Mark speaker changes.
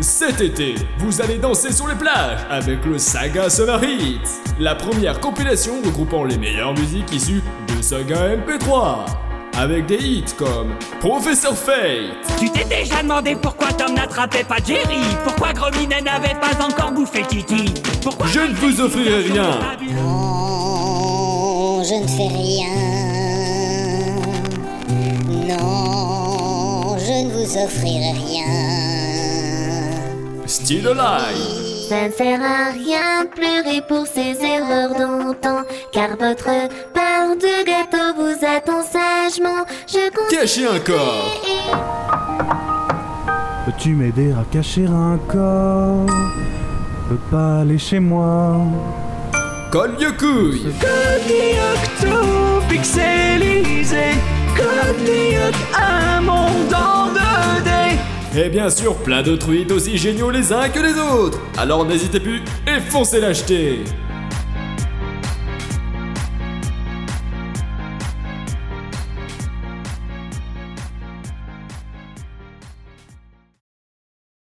Speaker 1: Cet été, vous allez danser sur les plages avec le Saga Summer Hits, la première compilation regroupant les meilleures musiques issues de Saga MP3. Avec des hits comme Professor Fate,
Speaker 2: Tu t'es déjà demandé pourquoi Tom n'attrapait pas Jerry? Pourquoi Grominet n'avait pas encore bouffé Titi Pourquoi
Speaker 1: Je ne vous offrirai rien.
Speaker 3: Non, je ne fais rien. Non, je ne vous offrirai rien.
Speaker 1: Still Alive,
Speaker 4: Ça ne sert à rien de pleurer pour ces erreurs d'antan, car votre part de gâteau vous attend sagement. Je compte.
Speaker 1: Cacher un corps,
Speaker 5: Peux-tu m'aider à cacher un corps? Peux pas aller chez moi.
Speaker 1: Colle de couille,
Speaker 2: pixelisé
Speaker 1: et bien sûr plein d'autres hits aussi géniaux les uns que les autres. Alors n'hésitez plus et foncez l'acheter.